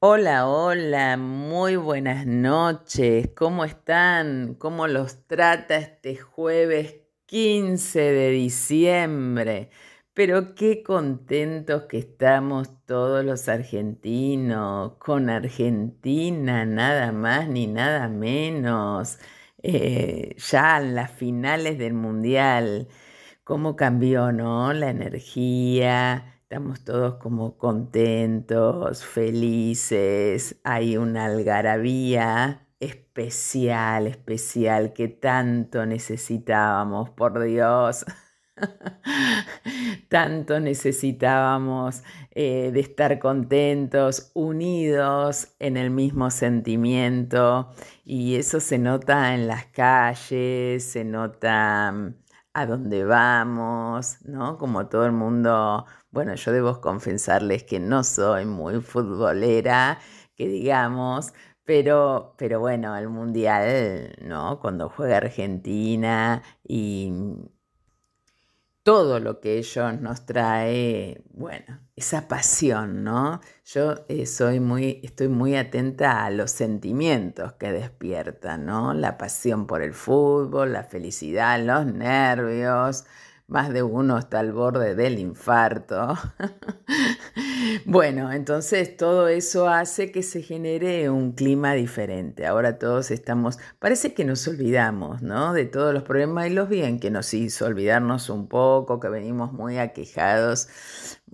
Hola, hola, muy buenas noches. ¿Cómo están? ¿Cómo los trata este jueves 15 de diciembre? Pero qué contentos que estamos todos los argentinos, con Argentina, nada más ni nada menos. Eh, ya en las finales del Mundial, cómo cambió, ¿no? La energía Estamos todos como contentos, felices, hay una algarabía especial, especial que tanto necesitábamos, por Dios. tanto necesitábamos eh, de estar contentos, unidos en el mismo sentimiento y eso se nota en las calles, se nota mm, a dónde vamos, ¿no? Como todo el mundo bueno, yo debo confesarles que no soy muy futbolera, que digamos, pero, pero bueno, el mundial, ¿no? Cuando juega Argentina y todo lo que ellos nos trae, bueno, esa pasión, ¿no? Yo eh, soy muy, estoy muy atenta a los sentimientos que despiertan, ¿no? La pasión por el fútbol, la felicidad, los nervios, más de uno está al borde del infarto. bueno, entonces todo eso hace que se genere un clima diferente. Ahora todos estamos, parece que nos olvidamos, ¿no? De todos los problemas y los bien que nos hizo olvidarnos un poco, que venimos muy aquejados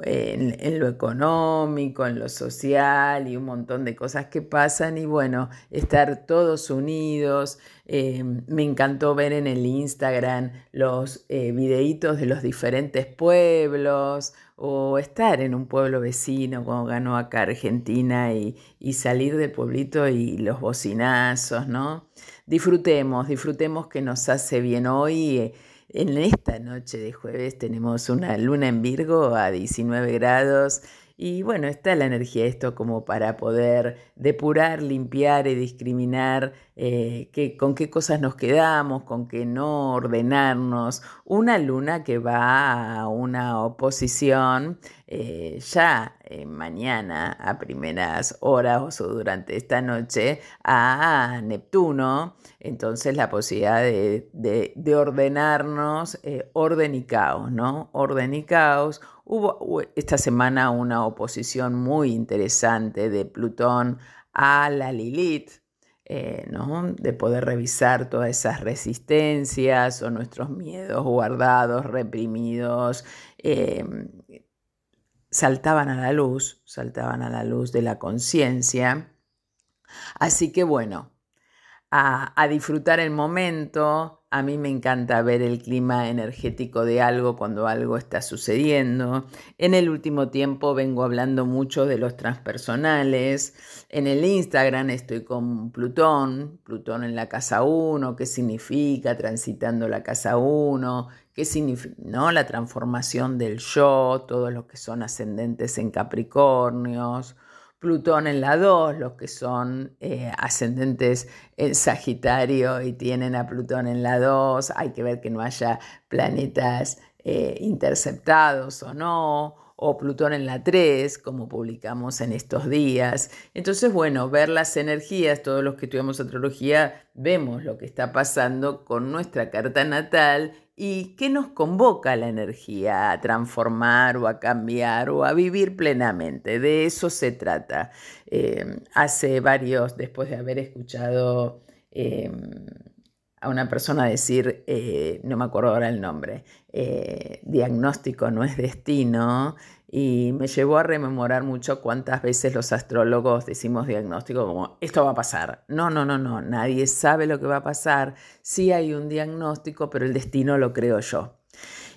en, lo económico, en lo social y un montón de cosas que pasan y bueno, estar todos unidos. Eh, me encantó ver en el Instagram los eh, videitos de los diferentes pueblos o estar en un pueblo vecino como ganó acá Argentina y, y salir del pueblito y los bocinazos, ¿no? Disfrutemos, disfrutemos que nos hace bien hoy. Eh, en esta noche de jueves tenemos una luna en Virgo a 19 grados y bueno, está la energía esto como para poder depurar, limpiar y discriminar eh, con qué cosas nos quedamos, con qué no ordenarnos. Una luna que va a una oposición eh, ya eh, mañana a primeras horas o durante esta noche a Neptuno. Entonces la posibilidad de, de ordenarnos, orden y caos, ¿no? Orden y caos Hubo esta semana una oposición muy interesante de Plutón a la Lilith, eh, de poder revisar todas esas resistencias o nuestros miedos guardados, reprimidos, saltaban a la luz, saltaban a la luz de la conciencia. Así que bueno, a disfrutar el momento, a mí me encanta ver el clima energético de algo cuando algo está sucediendo. En el último tiempo vengo hablando mucho de los transpersonales. En el Instagram estoy con Plutón, Plutón en la casa 1, qué significa transitando la casa 1, qué significa ¿no? la transformación del yo, todos los que son ascendentes en Capricornios. Plutón en la 2, los que son eh, ascendentes en Sagitario y tienen a Plutón en la 2, hay que ver que no haya planetas eh, interceptados o no, o Plutón en la 3, como publicamos en estos días. Entonces, bueno, ver las energías, todos los que estudiamos astrología, vemos lo que está pasando con nuestra carta natal y qué nos convoca la energía a transformar o a cambiar o a vivir plenamente. De eso se trata. Eh, hace varios, después de haber escuchado eh, a una persona decir, eh, no me acuerdo ahora el nombre, diagnóstico no es destino, y me llevó a rememorar mucho cuántas veces los astrólogos decimos diagnóstico como esto va a pasar. No, no, no, no, nadie sabe lo que va a pasar. Sí hay un diagnóstico, pero el destino lo creo yo.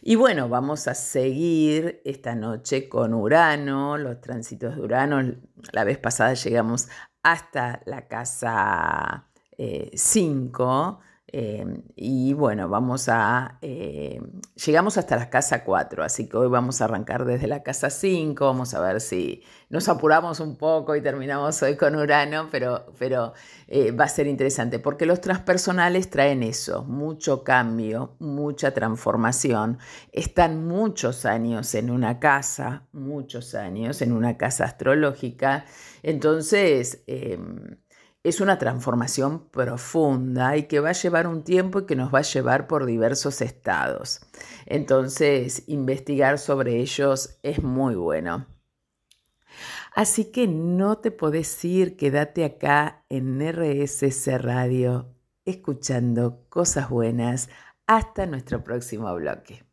Y bueno, vamos a seguir esta noche con Urano, los tránsitos de Urano. La vez pasada llegamos hasta la casa 5. Em, y bueno, vamos a... Eh, llegamos hasta la casa 4, así que hoy vamos a arrancar desde la casa 5, vamos a ver si nos apuramos un poco y terminamos hoy con Urano, pero, pero eh, va a ser interesante, porque los transpersonales traen eso, mucho cambio, mucha transformación. Están muchos años en una casa, muchos años en una casa astrológica, entonces... Es una transformación profunda y que va a llevar un tiempo y que nos va a llevar por diversos estados. Entonces, investigar sobre ellos es muy bueno. Así que no te podés ir, quédate acá en RSC Radio escuchando cosas buenas hasta nuestro próximo bloque.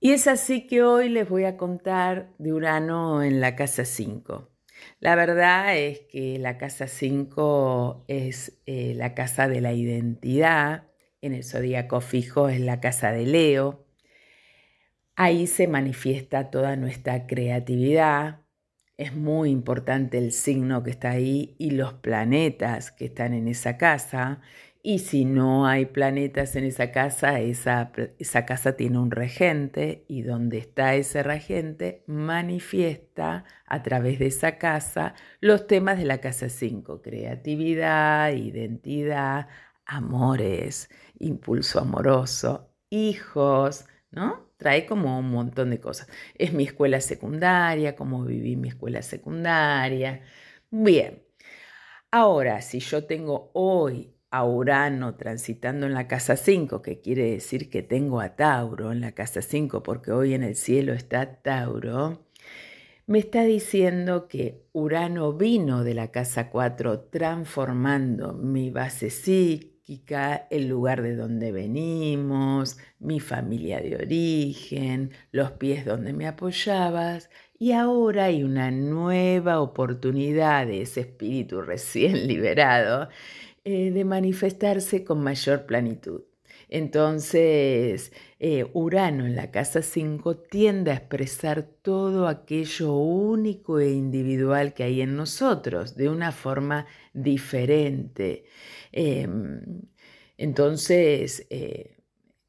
Y es así que hoy les voy a contar de Urano en la casa 5. La verdad es que la casa 5 es eh, la casa de la identidad, en el zodíaco fijo es la casa de Leo. Ahí se manifiesta toda nuestra creatividad. Es muy importante el signo que está ahí y los planetas que están en esa casa. Y si no hay planetas en esa casa, esa, esa, casa tiene un regente y donde está ese regente manifiesta a través de esa casa los temas de la casa 5, creatividad, identidad, amores, impulso amoroso, hijos, ¿no? Trae como un montón de cosas. Es mi escuela secundaria, cómo viví mi escuela secundaria. Bien, ahora si yo tengo hoy a Urano transitando en la casa 5, que quiere decir que tengo a Tauro en la casa 5, porque hoy en el cielo está Tauro, me está diciendo que Urano vino de la casa 4 transformando mi base psíquica, el lugar de donde venimos, mi familia de origen, los pies donde me apoyabas, y ahora hay una nueva oportunidad de ese espíritu recién liberado eh, de manifestarse con mayor plenitud. Entonces, eh, Urano en la casa 5 tiende a expresar todo aquello único e individual que hay en nosotros de una forma diferente. Em, entonces, eh,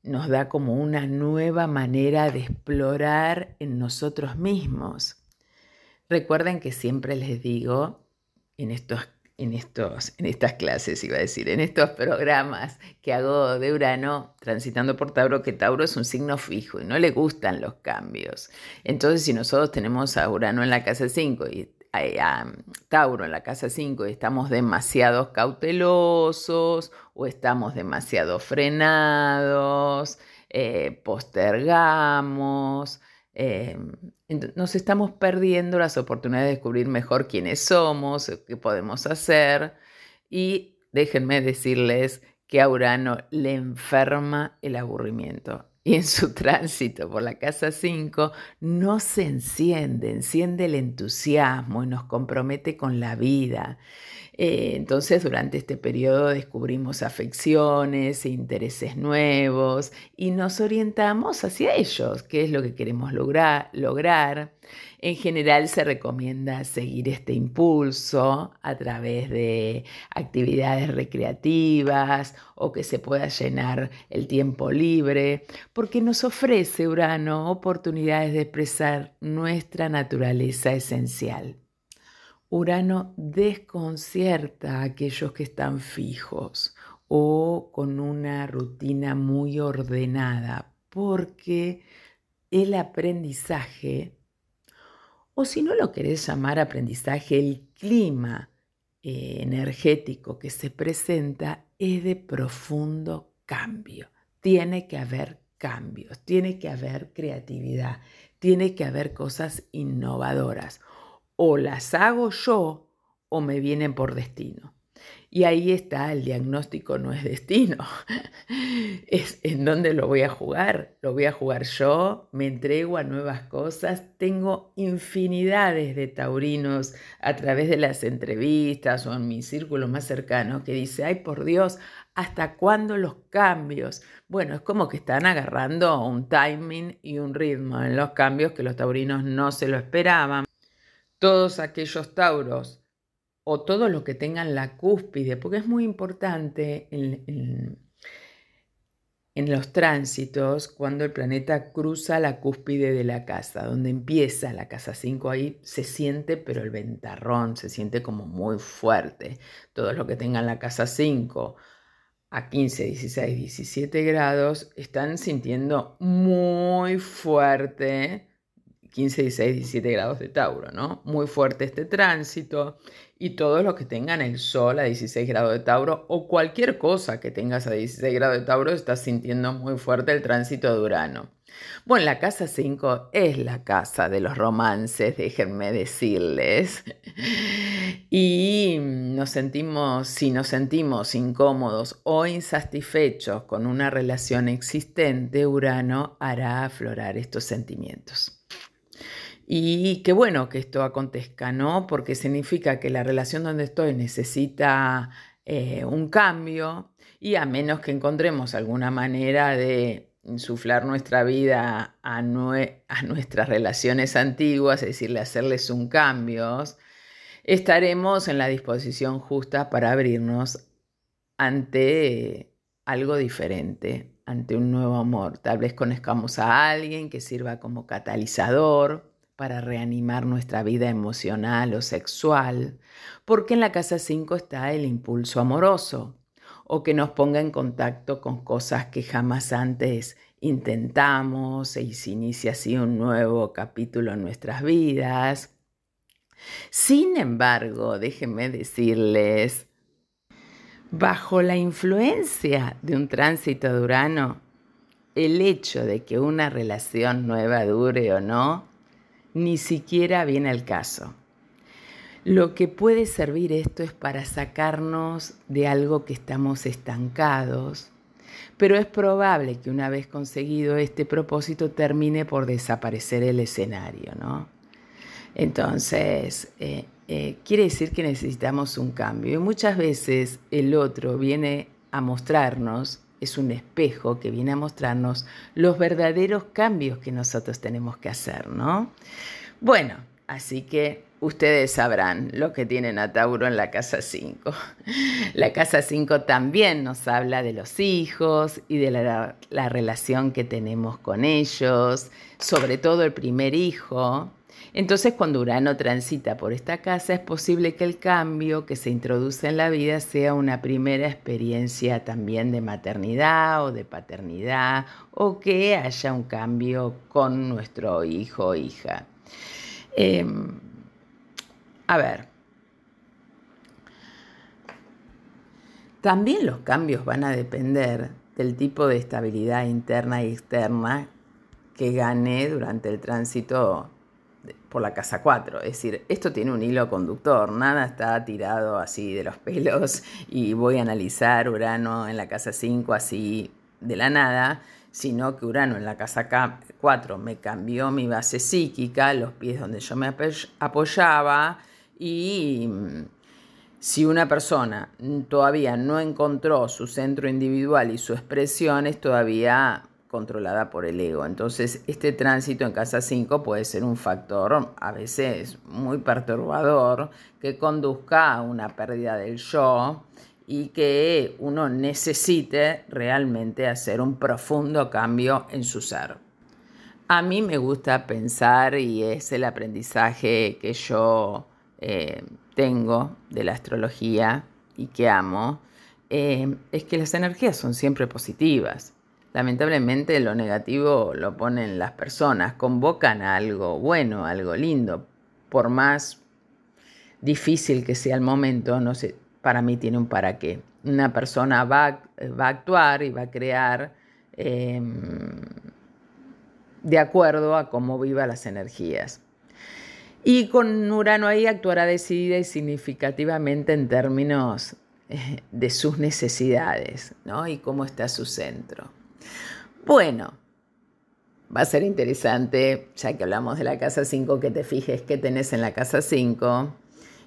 nos da como una nueva manera de explorar en nosotros mismos. Recuerden que siempre les digo en estos en, estos, en estas clases, iba a decir, en estos programas que hago de Urano, transitando por Tauro, que Tauro es un signo fijo y no le gustan los cambios. Entonces, si nosotros tenemos a Urano en la casa 5 y a Tauro en la casa 5 y estamos demasiado cautelosos o estamos demasiado frenados, eh, postergamos, eh, nos estamos perdiendo las oportunidades de descubrir mejor quiénes somos, qué podemos hacer. Y déjenme decirles que a Urano le enferma el aburrimiento. Y en su tránsito por la casa 5 no se enciende, enciende el entusiasmo y nos compromete con la vida. Eh, entonces, durante este periodo descubrimos afecciones, e intereses nuevos y nos orientamos hacia ellos, qué es lo que queremos lograr. lograr. En general se recomienda seguir este impulso a través de actividades recreativas o que se pueda llenar el tiempo libre, porque nos ofrece Urano oportunidades de expresar nuestra naturaleza esencial. Urano desconcierta a aquellos que están fijos o con una rutina muy ordenada, porque el aprendizaje, o si no lo querés llamar aprendizaje, el clima eh, energético que se presenta es de profundo cambio. Tiene que haber cambios, tiene que haber creatividad, tiene que haber cosas innovadoras o las hago yo o me vienen por destino. Y ahí está, el diagnóstico no es destino, es en dónde lo voy a jugar. Lo voy a jugar yo, me entrego a nuevas cosas. Tengo infinidades de taurinos a través de las entrevistas o en mi círculo más cercano que dice, ay por Dios, ¿hasta cuándo los cambios? Bueno, es como que están agarrando un timing y un ritmo en los cambios que los taurinos no se lo esperaban todos aquellos tauros o todos los que tengan la cúspide, porque es muy importante en, los tránsitos cuando el planeta cruza la cúspide de la casa, donde empieza la casa 5, ahí se siente, pero el ventarrón se siente como muy fuerte. Todos los que tengan la casa 5 a 15, 16, 17 grados están sintiendo muy fuerte 15, 16, 17 grados de Tauro, ¿no? Muy fuerte este tránsito y todos los que tengan el Sol a 16 grados de Tauro o cualquier cosa que tengas a 16 grados de Tauro, estás sintiendo muy fuerte el tránsito de Urano. Bueno, la casa 5 es la casa de los romances, déjenme decirles. Y nos sentimos, si nos sentimos incómodos o insatisfechos con una relación existente, Urano hará aflorar estos sentimientos. Y qué bueno que esto acontezca, ¿no? Porque significa que la relación donde estoy necesita eh, un cambio y a menos que encontremos alguna manera de insuflar nuestra vida a, a nuestras relaciones antiguas, es decir, hacerles un cambio, estaremos en la disposición justa para abrirnos ante algo diferente, ante un nuevo amor. Tal vez conozcamos a alguien que sirva como catalizador para reanimar nuestra vida emocional o sexual, porque en la casa 5 está el impulso amoroso, o que nos ponga en contacto con cosas que jamás antes intentamos y se inicia así un nuevo capítulo en nuestras vidas. Sin embargo, déjenme decirles, bajo la influencia de un tránsito de Urano, el hecho de que una relación nueva dure o no ni siquiera viene al caso. Lo que puede servir esto es para sacarnos de algo que estamos estancados, pero es probable que una vez conseguido este propósito termine por desaparecer el escenario, ¿no? Entonces, eh, eh, quiere decir que necesitamos un cambio y muchas veces el otro viene a mostrarnos, es un espejo que viene a mostrarnos los verdaderos cambios que nosotros tenemos que hacer, ¿no? Bueno, así que ustedes sabrán lo que tienen a Tauro en la casa 5. La casa 5 también nos habla de los hijos y de la, relación que tenemos con ellos, sobre todo el primer hijo. Entonces, cuando Urano transita por esta casa, es posible que el cambio que se introduce en la vida sea una primera experiencia también de maternidad o de paternidad, o que haya un cambio con nuestro hijo o hija. Em, a ver, también los cambios van a depender del tipo de estabilidad interna y externa que gane durante el tránsito por la casa 4. Es decir, esto tiene un hilo conductor, nada está tirado así de los pelos y voy a analizar Urano en la casa 5 así de la nada, sino que Urano en la casa 4 me cambió mi base psíquica, los pies donde yo me apoyaba y mm, si una persona todavía no encontró su centro individual y su expresión es todavía controlada por el ego. Entonces, este tránsito en casa 5 puede ser un factor a veces muy perturbador que conduzca a una pérdida del yo y que uno necesite realmente hacer un profundo cambio en su ser. A mí me gusta pensar, y es el aprendizaje que yo eh, tengo de la astrología y que amo, eh, es que las energías son siempre positivas. Lamentablemente lo negativo lo ponen las personas, convocan a algo bueno, algo lindo, por más difícil que sea el momento, no sé, para mí tiene un para qué. Una persona va, va a actuar y va a crear em, de acuerdo a cómo viva las energías. Y con Urano ahí actuará decidida y significativamente en términos eh, de sus necesidades ¿no? y cómo está su centro. Bueno, va a ser interesante, ya que hablamos de la casa 5, que te fijes qué tenés en la casa 5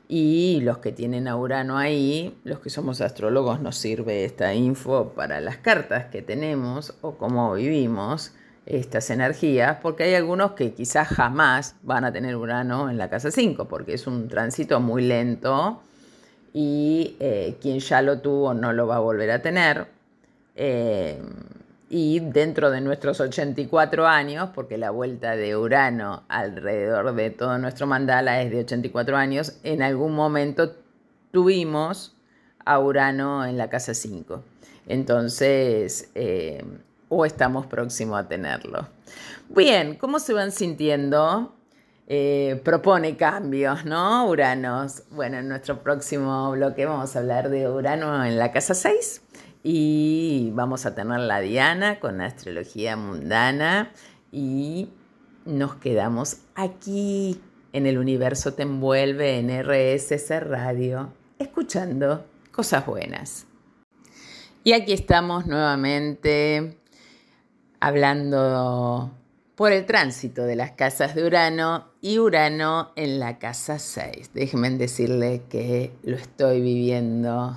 y los que tienen a Urano ahí, los que somos astrólogos, nos sirve esta info para las cartas que tenemos o cómo vivimos estas energías, porque hay algunos que quizás jamás van a tener Urano en la casa 5, porque es un tránsito muy lento y eh, quien ya lo tuvo no lo va a volver a tener. Eh, y dentro de nuestros 84 años, porque la vuelta de Urano alrededor de todo nuestro mandala es de 84 años, en algún momento tuvimos a Urano en la casa 5. Entonces, eh, o estamos próximos a tenerlo. Bien, ¿cómo se van sintiendo? Eh, propone cambios, ¿no? Uranos. Bueno, en nuestro próximo bloque vamos a hablar de Urano en la casa 6 y vamos a tener la Diana con astrología mundana y nos quedamos aquí en el universo te envuelve en RSS Radio, escuchando cosas buenas. Y aquí estamos nuevamente hablando por el tránsito de las casas de Urano y Urano en la casa 6. Déjenme decirle que lo estoy viviendo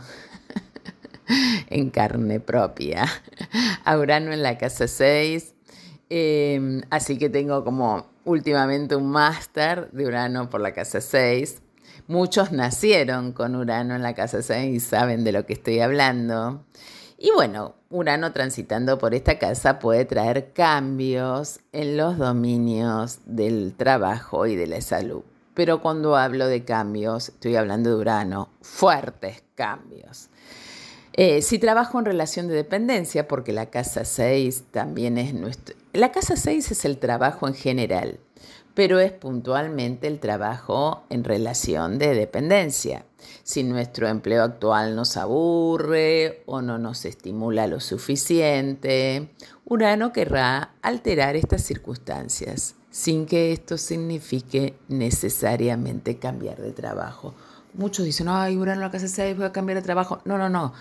en carne propia. A Urano en la casa 6. Em, así que tengo como últimamente un máster de Urano por la casa 6. Muchos nacieron con Urano en la casa 6 y saben de lo que estoy hablando. Y bueno, Urano transitando por esta casa puede traer cambios en los dominios del trabajo y de la salud. Pero cuando hablo de cambios, estoy hablando de Urano, fuertes cambios. Eh, si trabajo en relación de dependencia, porque la casa 6 también es nuestro... La casa 6 es el trabajo en general, pero es puntualmente el trabajo en relación de dependencia. Si nuestro empleo actual nos aburre o no nos estimula lo suficiente, Urano querrá alterar estas circunstancias sin que esto signifique necesariamente cambiar de trabajo. Muchos dicen, ay, Urano la casa 6, voy a cambiar de trabajo. No, no, no.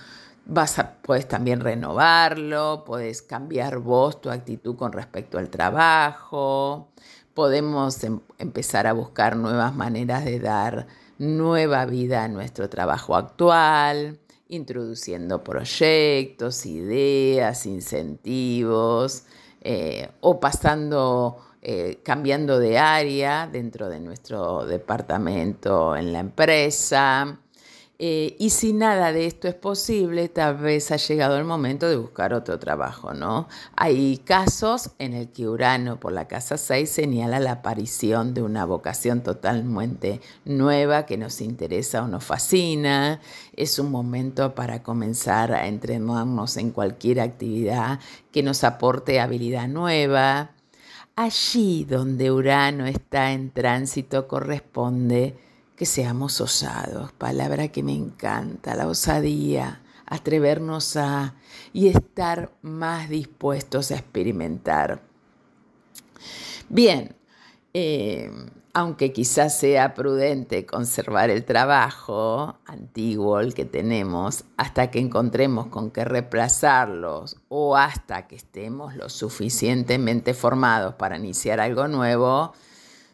Vas a, puedes también renovarlo, puedes cambiar vos tu actitud con respecto al trabajo, podemos em, empezar a buscar nuevas maneras de dar nueva vida a nuestro trabajo actual, introduciendo proyectos, ideas, incentivos, eh, o pasando eh, cambiando de área dentro de nuestro departamento en la empresa. Eh, y si nada de esto es posible, tal vez ha llegado el momento de buscar otro trabajo, ¿no? Hay casos en el que Urano por la casa 6 señala la aparición de una vocación totalmente nueva que nos interesa o nos fascina. Es un momento para comenzar a entrenarnos en cualquier actividad que nos aporte habilidad nueva. Allí donde Urano está en tránsito corresponde que seamos osados, palabra que me encanta, la osadía, atrevernos a y estar más dispuestos a experimentar. Bien, eh, aunque quizás sea prudente conservar el trabajo antiguo, el que tenemos, hasta que encontremos con qué reemplazarlos o hasta que estemos lo suficientemente formados para iniciar algo nuevo,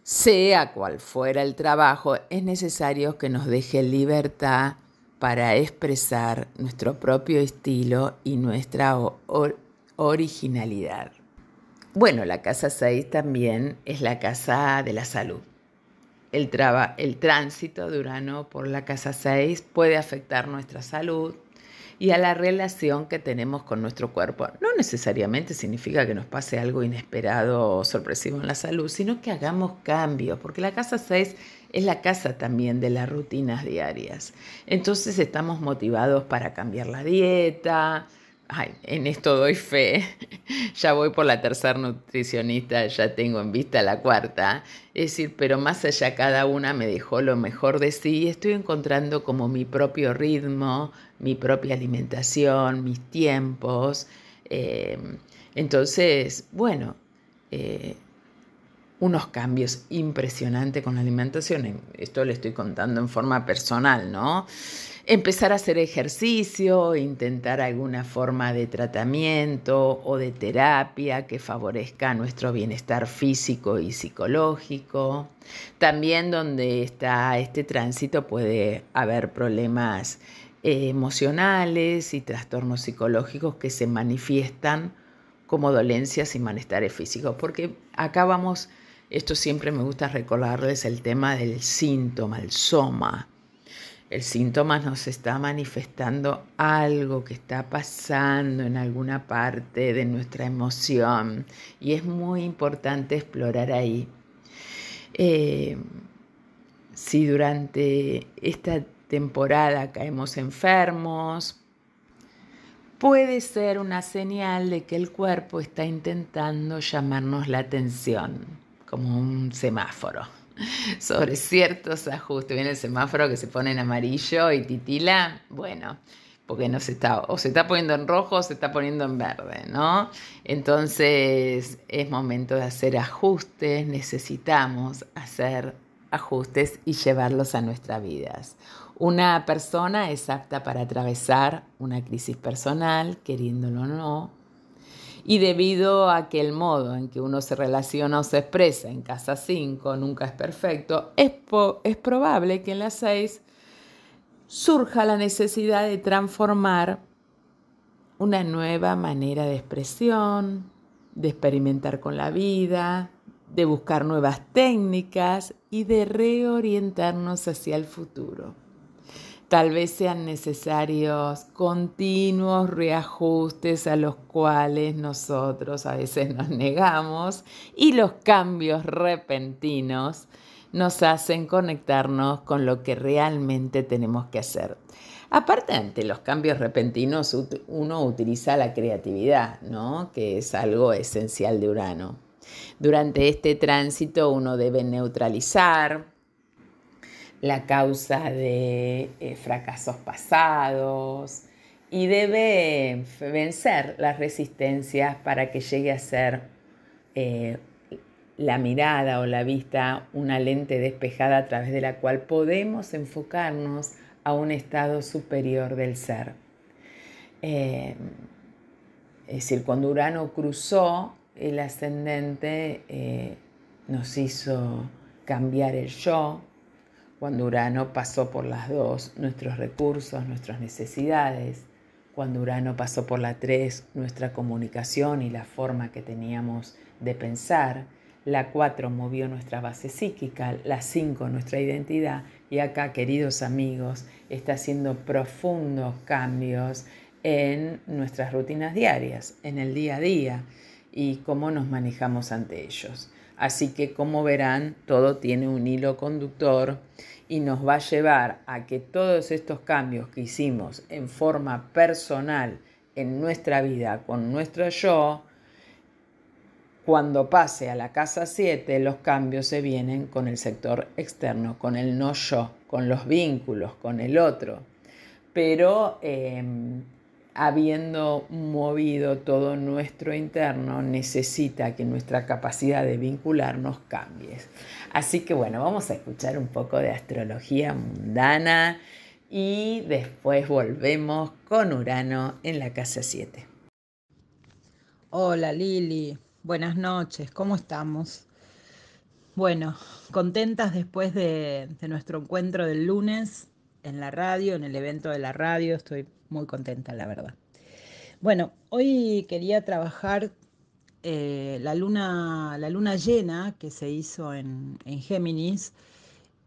sea cual fuera el trabajo, es necesario que nos deje libertad para expresar nuestro propio estilo y nuestra originalidad. Bueno, la casa 6 también es la casa de la salud el, el tránsito de Urano por la casa 6 puede afectar nuestra salud y a la relación que tenemos con nuestro cuerpo. No necesariamente significa que nos pase algo inesperado o sorpresivo en la salud, sino que hagamos cambios, porque la casa 6 es la casa también de las rutinas diarias. Entonces estamos motivados para cambiar la dieta, En esto doy fe. ya voy por la tercera nutricionista, ya tengo en vista la cuarta. Es decir, pero más allá cada una me dejó lo mejor de sí estoy encontrando como mi propio ritmo, mi propia alimentación, mis tiempos. Eh, entonces, bueno, eh, unos cambios impresionantes con la alimentación. Esto le estoy contando en forma personal, ¿no? empezar a hacer ejercicio, intentar alguna forma de tratamiento o de terapia que favorezca nuestro bienestar físico y psicológico. También donde está este tránsito puede haber problemas eh, emocionales y trastornos psicológicos que se manifiestan como dolencias y malestares físicos, porque acá vamos, esto siempre me gusta recordarles el tema del síntoma, el soma el síntoma nos está manifestando algo que está pasando en alguna parte de nuestra emoción y es muy importante explorar ahí. Eh, si durante esta temporada caemos enfermos, puede ser una señal de que el cuerpo está intentando llamarnos la atención, como un semáforo sobre ciertos ajustes. Viene el semáforo que se pone en amarillo y titila, bueno, porque no se está, o se está poniendo en rojo o se está poniendo en verde, ¿no? Entonces es momento de hacer ajustes, necesitamos hacer ajustes y llevarlos a nuestras vidas. Una persona es apta para atravesar una crisis personal, queriéndolo o no, y debido a que el modo en que uno se relaciona o se expresa en casa 5 nunca es perfecto, es, es probable que en la 6 surja la necesidad de transformar una nueva manera de expresión, de experimentar con la vida, de buscar nuevas técnicas y de reorientarnos hacia el futuro. Tal vez sean necesarios continuos reajustes a los cuales nosotros a veces nos negamos y los cambios repentinos nos hacen conectarnos con lo que realmente tenemos que hacer. Aparte, ante los cambios repentinos, uno utiliza la creatividad, ¿no? que es algo esencial de Urano. Durante este tránsito uno debe neutralizar, la causa de eh, fracasos pasados y debe vencer las resistencias para que llegue a ser eh, la mirada o la vista una lente despejada a través de la cual podemos enfocarnos a un estado superior del ser. Eh, es decir, cuando Urano cruzó el ascendente, nos hizo cambiar el yo, cuando Urano pasó por las dos, nuestros recursos, nuestras necesidades. Cuando Urano pasó por la tres, nuestra comunicación y la forma que teníamos de pensar. La cuatro movió nuestra base psíquica, la cinco nuestra identidad y acá, queridos amigos, está haciendo profundos cambios en nuestras rutinas diarias, en el día a día y cómo nos manejamos ante ellos. Así que como verán, todo tiene un hilo conductor y nos va a llevar a que todos estos cambios que hicimos en forma personal en nuestra vida con nuestro yo, cuando pase a la casa 7, los cambios se vienen con el sector externo, con el no yo, con los vínculos, con el otro. Pero em, habiendo movido todo nuestro interno, necesita que nuestra capacidad de vincularnos cambie. Así que bueno, vamos a escuchar un poco de astrología mundana y después volvemos con Urano en la casa 7. Hola Lili, buenas noches, ¿cómo estamos? Bueno, contentas después de, de nuestro encuentro del lunes en la radio, en el evento de la radio, estoy muy contenta, la verdad. Bueno, hoy quería trabajar eh, la, luna, la luna llena que se hizo en, Géminis,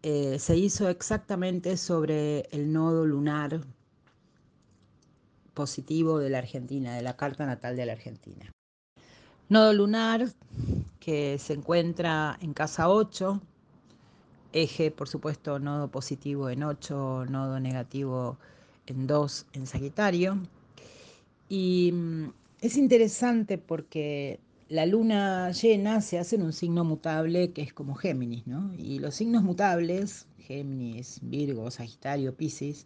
eh, se hizo exactamente sobre el nodo lunar positivo de la Argentina, de la carta natal de la Argentina. Nodo lunar que se encuentra en casa 8, eje, por supuesto, nodo positivo en 8, nodo negativo en 2 en Sagitario. Y mm, es interesante porque la luna llena se hace en un signo mutable que es como Géminis, ¿no? Y los signos mutables, Géminis, Virgo, Sagitario, Piscis,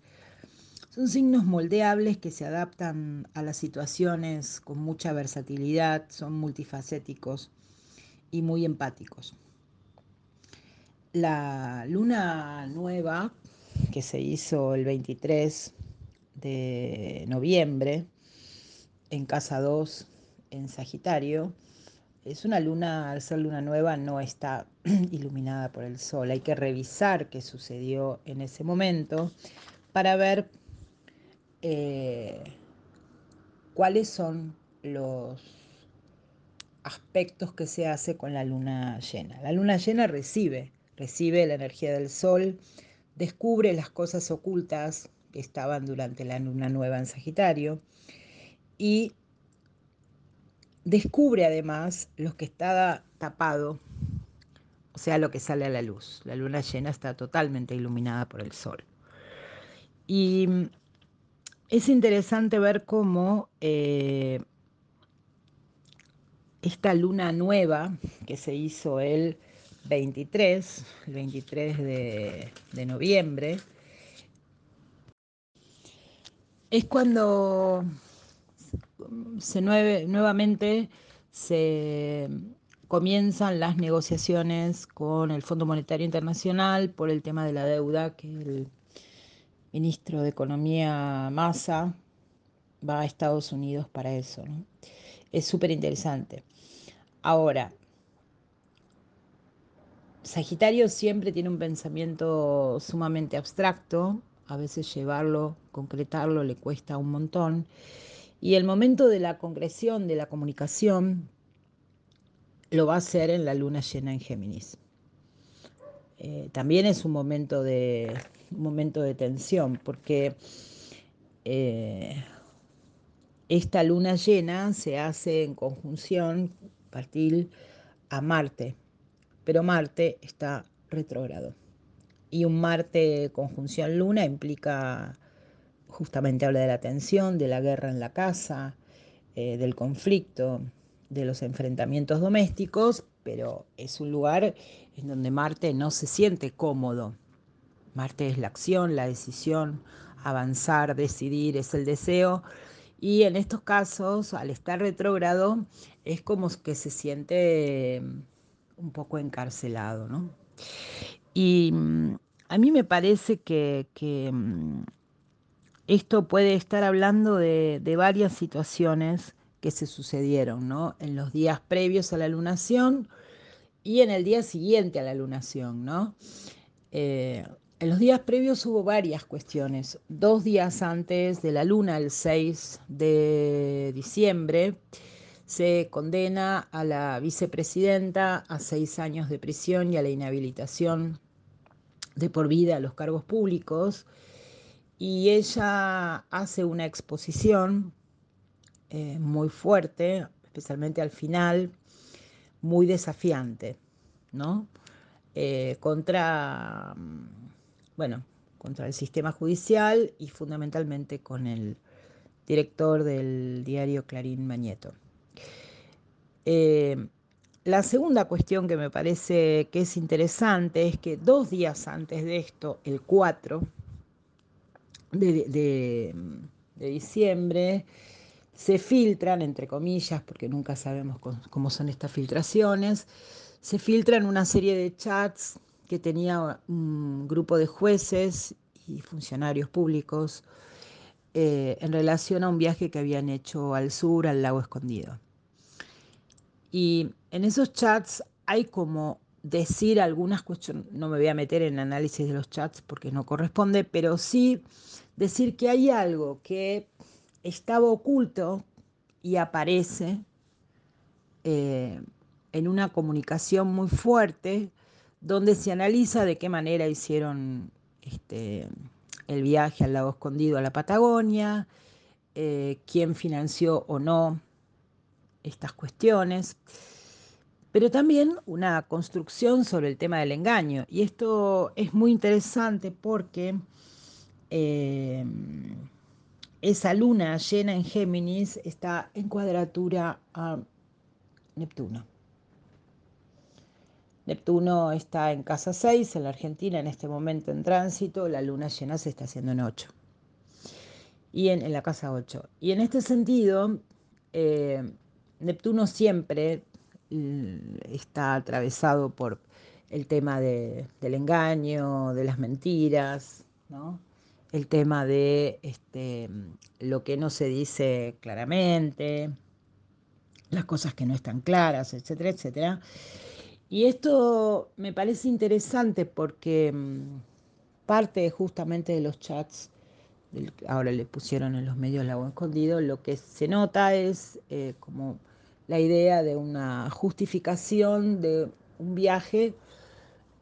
son signos moldeables que se adaptan a las situaciones con mucha versatilidad, son multifacéticos y muy empáticos. La luna nueva que se hizo el 23 de noviembre en casa 2 en Sagitario, es una luna, al ser luna nueva, no está iluminada por el sol. Hay que revisar qué sucedió en ese momento para ver eh, cuáles son los aspectos que se hace con la luna llena. La luna llena recibe, recibe la energía del sol, descubre las cosas ocultas estaban durante la luna nueva en Sagitario y descubre además lo que estaba tapado, o sea, lo que sale a la luz. La luna llena está totalmente iluminada por el sol. Y es interesante ver cómo eh, esta luna nueva que se hizo el 23, el 23 de, noviembre, es cuando se nuevamente se comienzan las negociaciones con el Fondo Monetario Internacional por el tema de la deuda, que el ministro de Economía Massa va a Estados Unidos para eso. Es súper interesante. Ahora, Sagitario siempre tiene un pensamiento sumamente abstracto, a veces llevarlo, concretarlo le cuesta un montón. Y el momento de la concreción, de la comunicación, lo va a hacer en la luna llena en Géminis. Eh, también es un momento de, momento de tensión, porque eh, esta luna llena se hace en conjunción, partir a Marte, pero Marte está retrógrado. Y un Marte conjunción luna implica, justamente habla de la tensión, de la guerra en la casa, eh, del conflicto, de los enfrentamientos domésticos, pero es un lugar en donde Marte no se siente cómodo. Marte es la acción, la decisión, avanzar, decidir, es el deseo. Y en estos casos, al estar retrógrado, es como que se siente mm, un poco encarcelado, ¿no? Y mm, a mí me parece que, mm, esto puede estar hablando de, de varias situaciones que se sucedieron ¿no? en los días previos a la lunación y en el día siguiente a la lunación. ¿no? Eh, en los días previos hubo varias cuestiones. Dos días antes de la luna, el 6 de diciembre, se condena a la vicepresidenta a seis años de prisión y a la inhabilitación de por vida a los cargos públicos. Y ella hace una exposición eh, muy fuerte, especialmente al final, muy desafiante, ¿no? Eh, contra, mm, bueno, contra el sistema judicial y fundamentalmente con el director del diario Clarín Mañeto. Eh, la segunda cuestión que me parece que es interesante es que dos días antes de esto, el 4 de diciembre, se filtran, entre comillas, porque nunca sabemos cómo son estas filtraciones, se filtran una serie de chats que tenía un grupo de jueces y funcionarios públicos eh, en relación a un viaje que habían hecho al sur, al lago escondido. Y en esos chats hay como decir algunas cuestiones, no me voy a meter en análisis de los chats porque no corresponde, pero sí decir que hay algo que estaba oculto y aparece eh, en una comunicación muy fuerte donde se analiza de qué manera hicieron este, el viaje al lago escondido a la Patagonia, eh, quién financió o no estas cuestiones, pero también una construcción sobre el tema del engaño. Y esto es muy interesante porque eh, esa luna llena en Géminis está en cuadratura a Neptuno. Neptuno está en casa 6, en la Argentina, en este momento en tránsito, la luna llena se está haciendo en 8. Y en, la casa 8. Y en este sentido, eh, Neptuno siempre mm, está atravesado por el tema del engaño, de las mentiras, el tema de este, lo que no se dice claramente, las cosas que no están claras, etcétera, etcétera. Y esto me parece interesante porque mm, parte justamente de los chats, ahora le pusieron en los medios la escondido, lo que se nota es eh, como la idea de una justificación de un viaje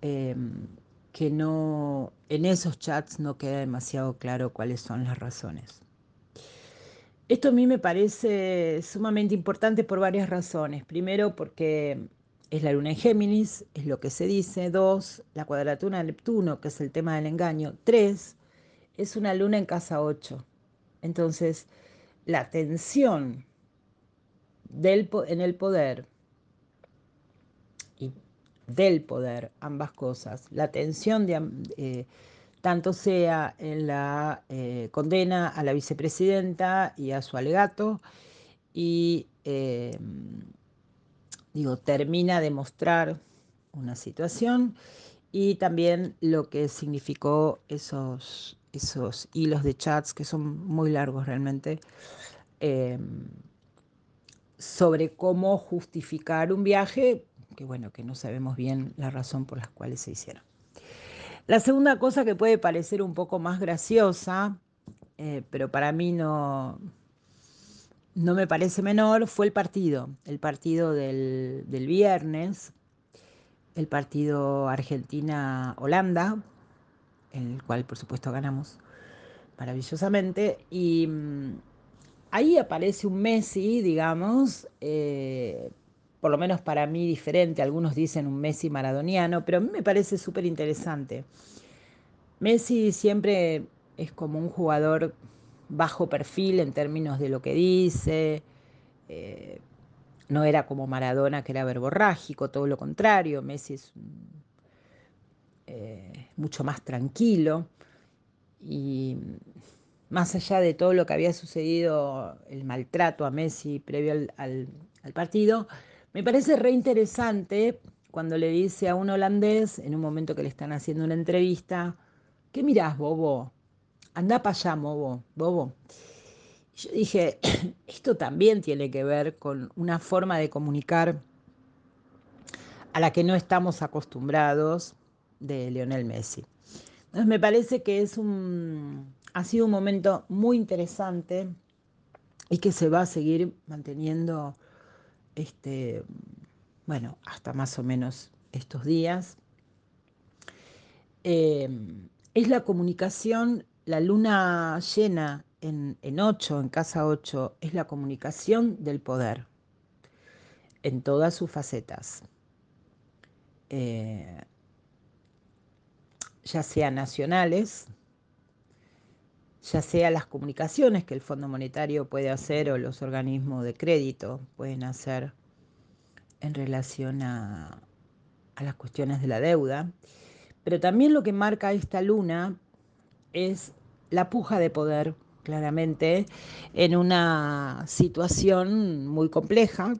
em, que no, en esos chats no queda demasiado claro cuáles son las razones. Esto a mí me parece sumamente importante por varias razones. Primero, porque es la luna en Géminis, es lo que se dice. Dos, la cuadratura de Neptuno, que es el tema del engaño. Tres, es una luna en casa 8. Entonces, la tensión del, en el poder y del poder, ambas cosas, la tensión de... Eh, tanto sea en la eh, condena a la vicepresidenta y a su alegato, y eh, digo, termina de mostrar una situación y también lo que significó esos, esos hilos de chats que son muy largos realmente. Eh, sobre cómo justificar un viaje, que bueno, que no sabemos bien la razón por las cuales se hicieron. La segunda cosa que puede parecer un poco más graciosa, eh, pero para mí no, no me parece menor, fue el partido, el partido del, viernes, el partido Argentina-Holanda, en el cual por supuesto ganamos maravillosamente, y mm, ahí aparece un Messi, digamos, eh, por lo menos para mí diferente, algunos dicen un Messi maradoniano, pero a mí me parece súper interesante. Messi siempre es como un jugador bajo perfil en términos de lo que dice, eh, no era como Maradona que era verborrágico, todo lo contrario, Messi es eh, mucho más tranquilo y más allá de todo lo que había sucedido, el maltrato a Messi previo al partido, me parece reinteresante cuando le dice a un holandés, en un momento que le están haciendo una entrevista, ¿qué mirás, bobo? Anda para allá, bobo, bobo. Yo dije, esto también tiene que ver con una forma de comunicar a la que no estamos acostumbrados de Lionel Messi. Entonces me parece que es un, ha sido un momento muy interesante y que se va a seguir manteniendo este, bueno, hasta más o menos estos días. Em, es la comunicación, la luna llena en, en 8, en casa 8, es la comunicación del poder en todas sus facetas. Eh, ya sea nacionales, ya sea las comunicaciones que el Fondo Monetario puede hacer o los organismos de crédito pueden hacer en relación a, las cuestiones de la deuda, pero también lo que marca esta luna es la puja de poder, claramente, en una situación muy compleja,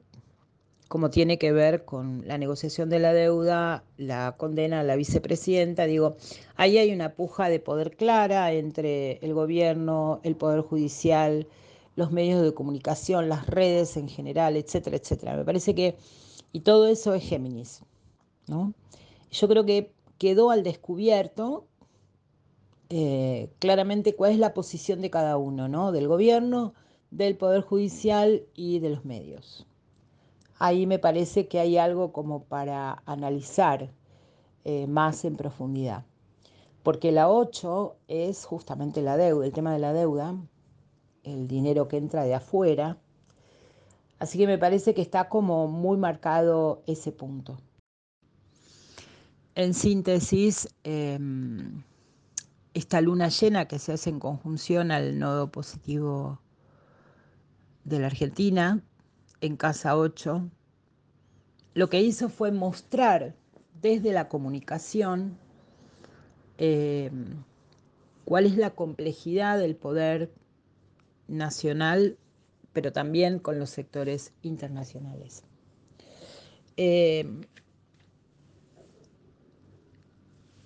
como tiene que ver con la negociación de la deuda, la condena a la vicepresidenta. Digo, ahí hay una puja de poder clara entre el gobierno, el poder judicial, los medios de comunicación, las redes en general, etcétera, etcétera. Me parece que, y todo eso es Géminis, ¿no? Yo creo que quedó al descubierto eh, claramente cuál es la posición de cada uno, ¿no? Del gobierno, del poder judicial y de los medios ahí me parece que hay algo como para analizar eh, más en profundidad. Porque la 8 es justamente la deuda, el tema de la deuda, el dinero que entra de afuera. Así que me parece que está como muy marcado ese punto. En síntesis, em, esta luna llena que se hace en conjunción al nodo positivo de la Argentina, en Casa 8, lo que hizo fue mostrar desde la comunicación eh, cuál es la complejidad del poder nacional, pero también con los sectores internacionales. Eh,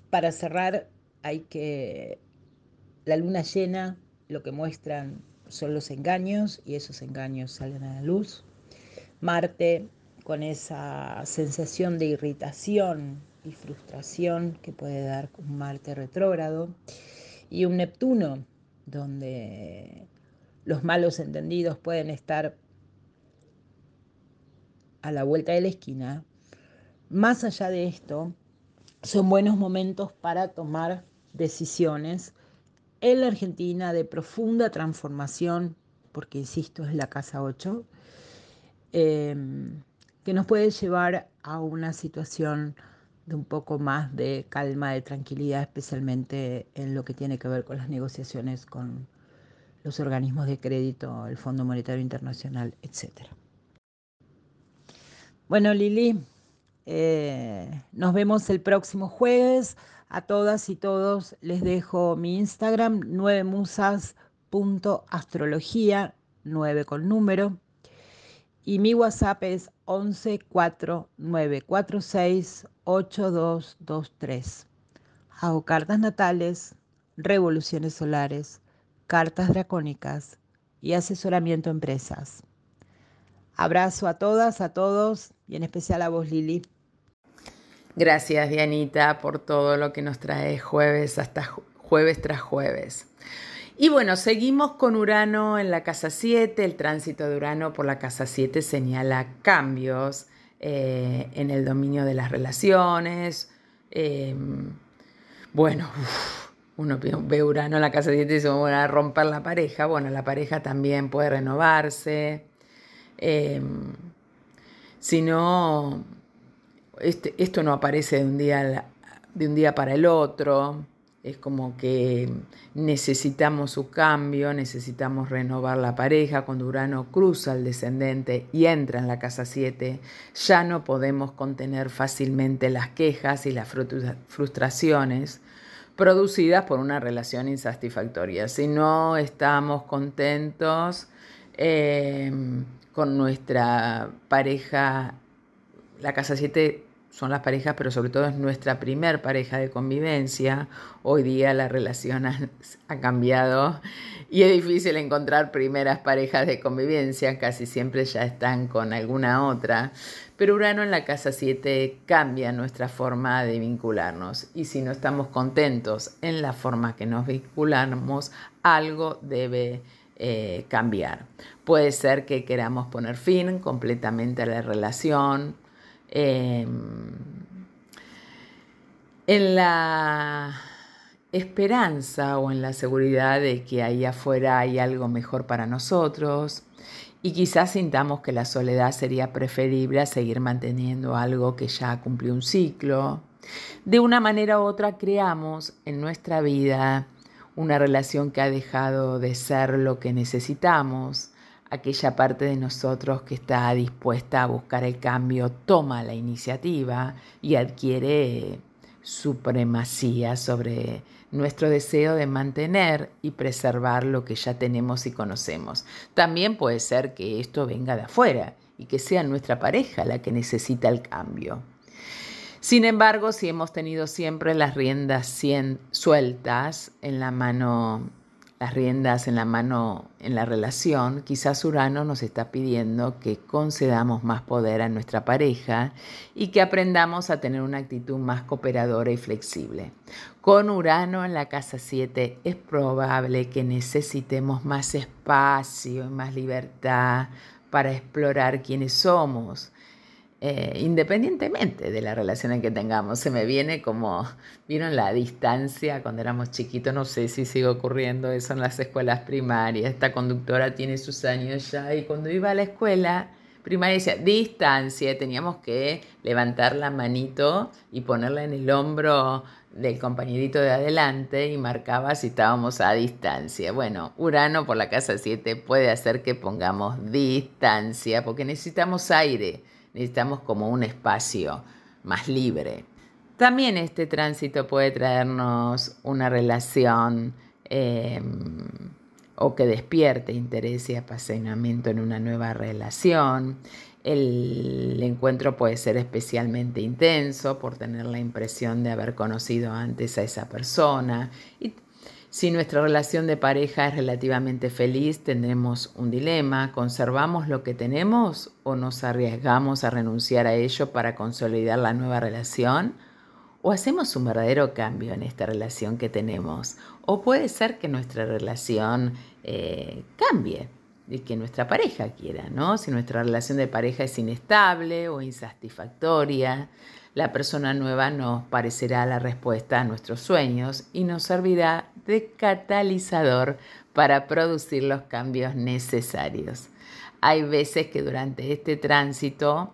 para cerrar, hay que la luna llena lo que muestran son los engaños y esos engaños salen a la luz. Marte con esa sensación de irritación y frustración que puede dar un Marte retrógrado y un Neptuno donde los malos entendidos pueden estar a la vuelta de la esquina. Más allá de esto, son buenos momentos para tomar decisiones en la Argentina de profunda transformación, porque insisto, es la casa 8, em, que nos puede llevar a una situación de un poco más de calma, de tranquilidad, especialmente en lo que tiene que ver con las negociaciones con los organismos de crédito, el Fondo Monetario Internacional, etc. Bueno, Lili, eh, nos vemos el próximo jueves. A todas y todos les dejo mi Instagram, 9musas.astrología, 9 con número. Y mi WhatsApp es 11 4946 8223. Hago cartas natales, revoluciones solares, cartas dracónicas y asesoramiento a empresas. Abrazo a todas, a todos y en especial a vos, Lili. Gracias, Dianita, por todo lo que nos trae jueves hasta jueves tras jueves. Y bueno, seguimos con Urano en la casa 7. El tránsito de Urano por la casa 7 señala cambios eh, en el dominio de las relaciones. Em, bueno, uno ve Urano en la casa 7 y se va a romper la pareja. Bueno, la pareja también puede renovarse. Em, si no, este, esto no aparece de un, día, de un día para el otro. Es como que necesitamos su cambio, necesitamos renovar la pareja. Cuando Urano cruza al descendente y entra en la casa 7, ya no podemos contener fácilmente las quejas y las frustraciones producidas por una relación insatisfactoria. Si no estamos contentos eh, con nuestra pareja, la casa 7 son las parejas, pero sobre todo es nuestra primer pareja de convivencia. Hoy día la relación ha, cambiado y es difícil encontrar primeras parejas de convivencia, casi siempre ya están con alguna otra. Pero Urano en la casa 7 cambia nuestra forma de vincularnos y si no estamos contentos en la forma que nos vinculamos, algo debe eh, cambiar. Puede ser que queramos poner fin completamente a la relación, Em, en la esperanza o en la seguridad de que ahí afuera hay algo mejor para nosotros y quizás sintamos que la soledad sería preferible a seguir manteniendo algo que ya cumplió un ciclo. De una manera u otra creamos en nuestra vida una relación que ha dejado de ser lo que necesitamos aquella parte de nosotros que está dispuesta a buscar el cambio toma la iniciativa y adquiere supremacía sobre nuestro deseo de mantener y preservar lo que ya tenemos y conocemos. También puede ser que esto venga de afuera y que sea nuestra pareja la que necesita el cambio. Sin embargo, si hemos tenido siempre las riendas sueltas en la mano las riendas en la mano en la relación, quizás Urano nos está pidiendo que concedamos más poder a nuestra pareja y que aprendamos a tener una actitud más cooperadora y flexible. Con Urano en la casa 7 es probable que necesitemos más espacio y más libertad para explorar quiénes somos eh, independientemente de la relación en que tengamos. Se me viene como, vieron la distancia cuando éramos chiquitos, no sé si sigue ocurriendo eso en las escuelas primarias. Esta conductora tiene sus años ya y cuando iba a la escuela primaria decía distancia, teníamos que levantar la manito y ponerla en el hombro del compañerito de adelante y marcaba si estábamos a distancia. Bueno, Urano por la casa 7 puede hacer que pongamos distancia porque necesitamos aire necesitamos como un espacio más libre. También este tránsito puede traernos una relación em, o que despierte interés y apasionamiento en una nueva relación. El encuentro puede ser especialmente intenso por tener la impresión de haber conocido antes a esa persona si nuestra relación de pareja es relativamente feliz, tendremos un dilema. ¿Conservamos lo que tenemos o nos arriesgamos a renunciar a ello para consolidar la nueva relación? ¿O hacemos un verdadero cambio en esta relación que tenemos? ¿O puede ser que nuestra relación eh, cambie y que nuestra pareja quiera, ¿no? Si nuestra relación de pareja es inestable o insatisfactoria, La persona nueva nos parecerá la respuesta a nuestros sueños y nos servirá de catalizador para producir los cambios necesarios. Hay veces que durante este tránsito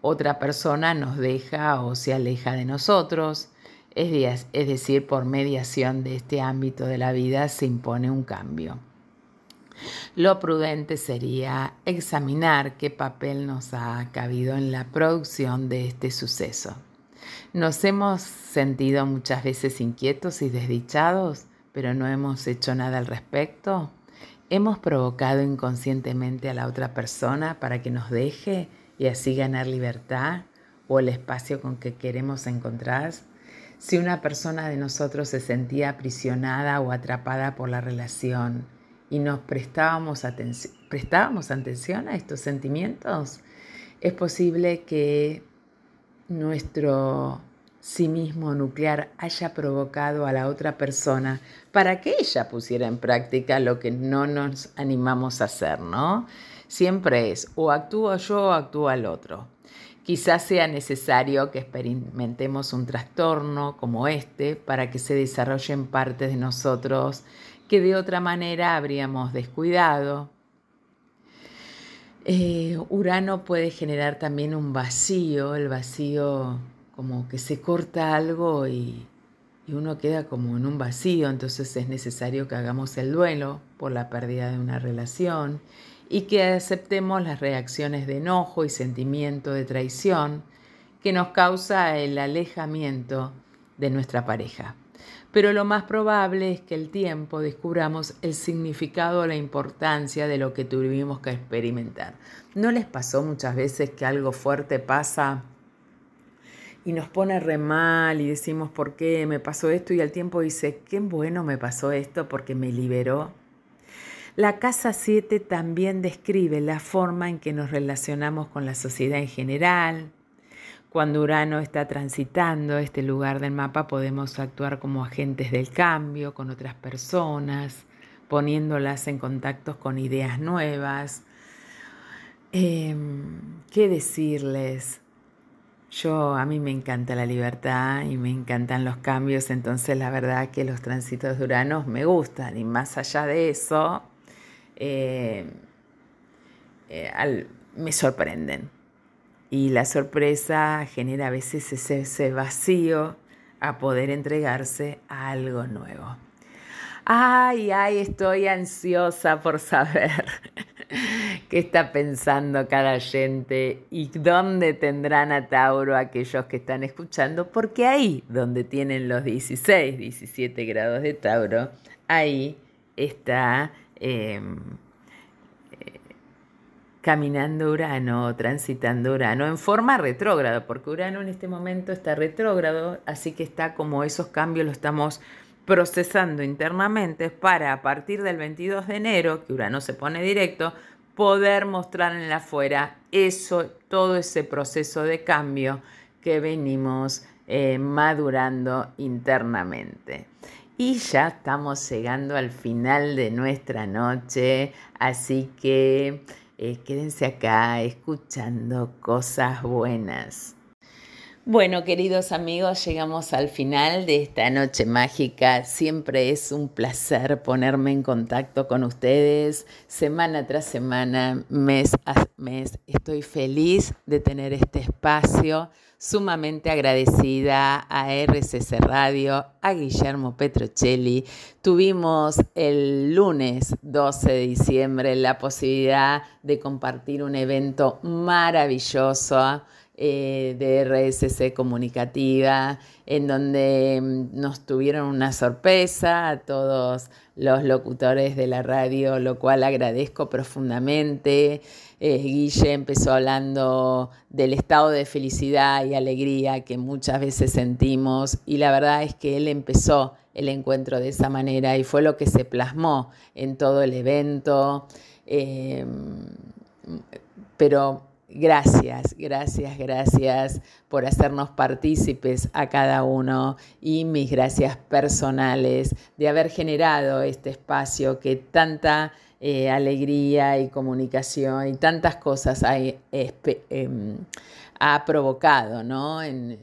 otra persona nos deja o se aleja de nosotros, es decir, por mediación de este ámbito de la vida se impone un cambio. Lo prudente sería examinar qué papel nos ha cabido en la producción de este suceso. Nos hemos sentido muchas veces inquietos y desdichados, pero no hemos hecho nada al respecto. ¿Hemos provocado inconscientemente a la otra persona para que nos deje y así ganar libertad o el espacio con que queremos encontrar? Si una persona de nosotros se sentía aprisionada o atrapada por la relación, y nos prestábamos, atención, prestábamos atención a estos sentimientos, es posible que nuestro sí mismo nuclear haya provocado a la otra persona para que ella pusiera en práctica lo que no nos animamos a hacer, ¿no? Siempre es o actúo yo o actúa el otro. Quizás sea necesario que experimentemos un trastorno como este para que se desarrollen partes de nosotros que de otra manera habríamos descuidado. Eh, Urano puede generar también un vacío, el vacío como que se corta algo y, uno queda como en un vacío, entonces es necesario que hagamos el duelo por la pérdida de una relación y que aceptemos las reacciones de enojo y sentimiento de traición que nos causa el alejamiento de nuestra pareja pero lo más probable es que el tiempo descubramos el significado la importancia de lo que tuvimos que experimentar. ¿No les pasó muchas veces que algo fuerte pasa y nos pone re mal y decimos por qué me pasó esto y al tiempo dice, qué bueno me pasó esto porque me liberó? La casa 7 también describe la forma en que nos relacionamos con la sociedad en general, cuando Urano está transitando este lugar del mapa podemos actuar como agentes del cambio con otras personas, poniéndolas en contactos con ideas nuevas. Em, ¿Qué decirles? Yo, a mí me encanta la libertad y me encantan los cambios, entonces la verdad que los tránsitos de Urano me gustan y más allá de eso, eh, eh, me sorprenden y la sorpresa genera a veces ese, vacío a poder entregarse a algo nuevo. Ay, ay, estoy ansiosa por saber qué está pensando cada gente y dónde tendrán a Tauro aquellos que están escuchando, porque ahí donde tienen los 16, 17 grados de Tauro, ahí está em, caminando Urano, transitando Urano en forma retrógrada, porque Urano en este momento está retrógrado, así que está como esos cambios lo estamos procesando internamente para a partir del 22 de enero, que Urano se pone directo, poder mostrar en la afuera eso, todo ese proceso de cambio que venimos eh, madurando internamente. Y ya estamos llegando al final de nuestra noche, así que eh, quédense acá escuchando cosas buenas. Bueno, queridos amigos, llegamos al final de esta noche mágica. Siempre es un placer ponerme en contacto con ustedes semana tras semana, mes a mes. Estoy feliz de tener este espacio sumamente agradecida a RCC Radio, a Guillermo Petrocelli. Tuvimos el lunes 12 de diciembre la posibilidad de compartir un evento maravilloso eh, de RSC Comunicativa, en donde mm, nos tuvieron una sorpresa a todos los locutores de la radio, lo cual agradezco profundamente. Eh, Guille empezó hablando del estado de felicidad y alegría que muchas veces sentimos y la verdad es que él empezó el encuentro de esa manera y fue lo que se plasmó en todo el evento. Em, pero Gracias, gracias, gracias por hacernos partícipes a cada uno y mis gracias personales de haber generado este espacio que tanta eh, alegría y comunicación y tantas cosas hay, em, ha provocado ¿no? en,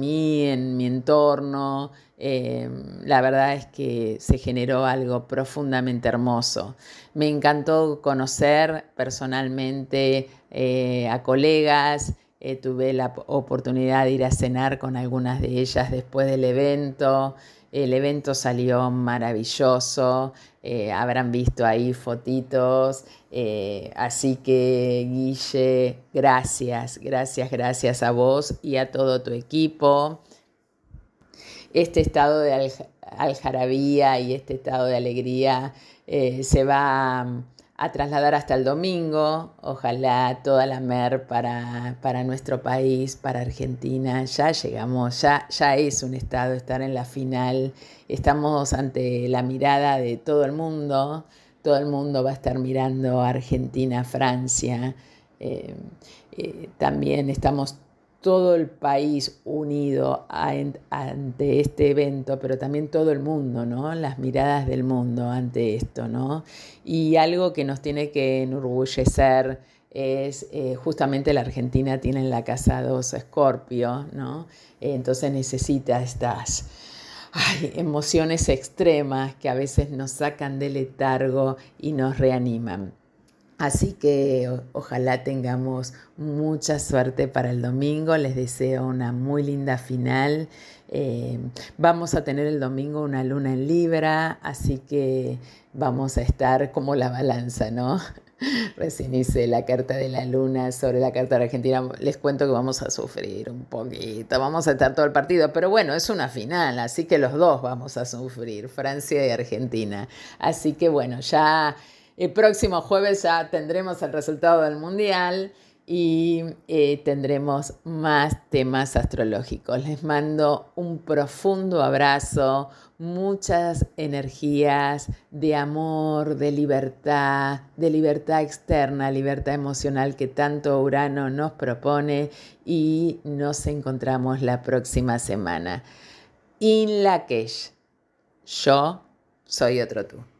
mí, en mi entorno. Eh, la verdad es que se generó algo profundamente hermoso. Me encantó conocer personalmente eh, a colegas, eh, tuve la oportunidad de ir a cenar con algunas de ellas después del evento. El evento salió maravilloso, eh, habrán visto ahí fotitos, eh, así que Guille, gracias, gracias, gracias a vos y a todo tu equipo. Este estado de aljarabía y este estado de alegría eh, se va a trasladar hasta el domingo. Ojalá toda la MER para, para, nuestro país, para Argentina. Ya llegamos, ya, ya es un estado estar en la final. Estamos ante la mirada de todo el mundo. Todo el mundo va a estar mirando Argentina, Francia. Eh, eh, también estamos todo el país unido ante este evento, pero también todo el mundo, ¿no? Las miradas del mundo ante esto, ¿no? Y algo que nos tiene que enorgullecer es eh, justamente la Argentina tiene en la casa dos Escorpio, ¿no? entonces necesita estas emociones extremas que a veces nos sacan del letargo y nos reaniman. Así que ojalá tengamos mucha suerte para el domingo. Les deseo una muy linda final. Eh, vamos a tener el domingo una luna en Libra, así que vamos a estar como la balanza, ¿no? Recién hice la carta de la luna sobre la carta de Argentina. Les cuento que vamos a sufrir un poquito, vamos a estar todo el partido, pero bueno, es una final, así que los dos vamos a sufrir, Francia y Argentina. Así que bueno, ya el próximo jueves ya tendremos el resultado del mundial y eh, tendremos más temas astrológicos. Les mando un profundo abrazo, muchas energías de amor, de libertad, de libertad externa, libertad emocional que tanto Urano nos propone y nos encontramos la próxima semana. In Lakesh, yo soy otro tú.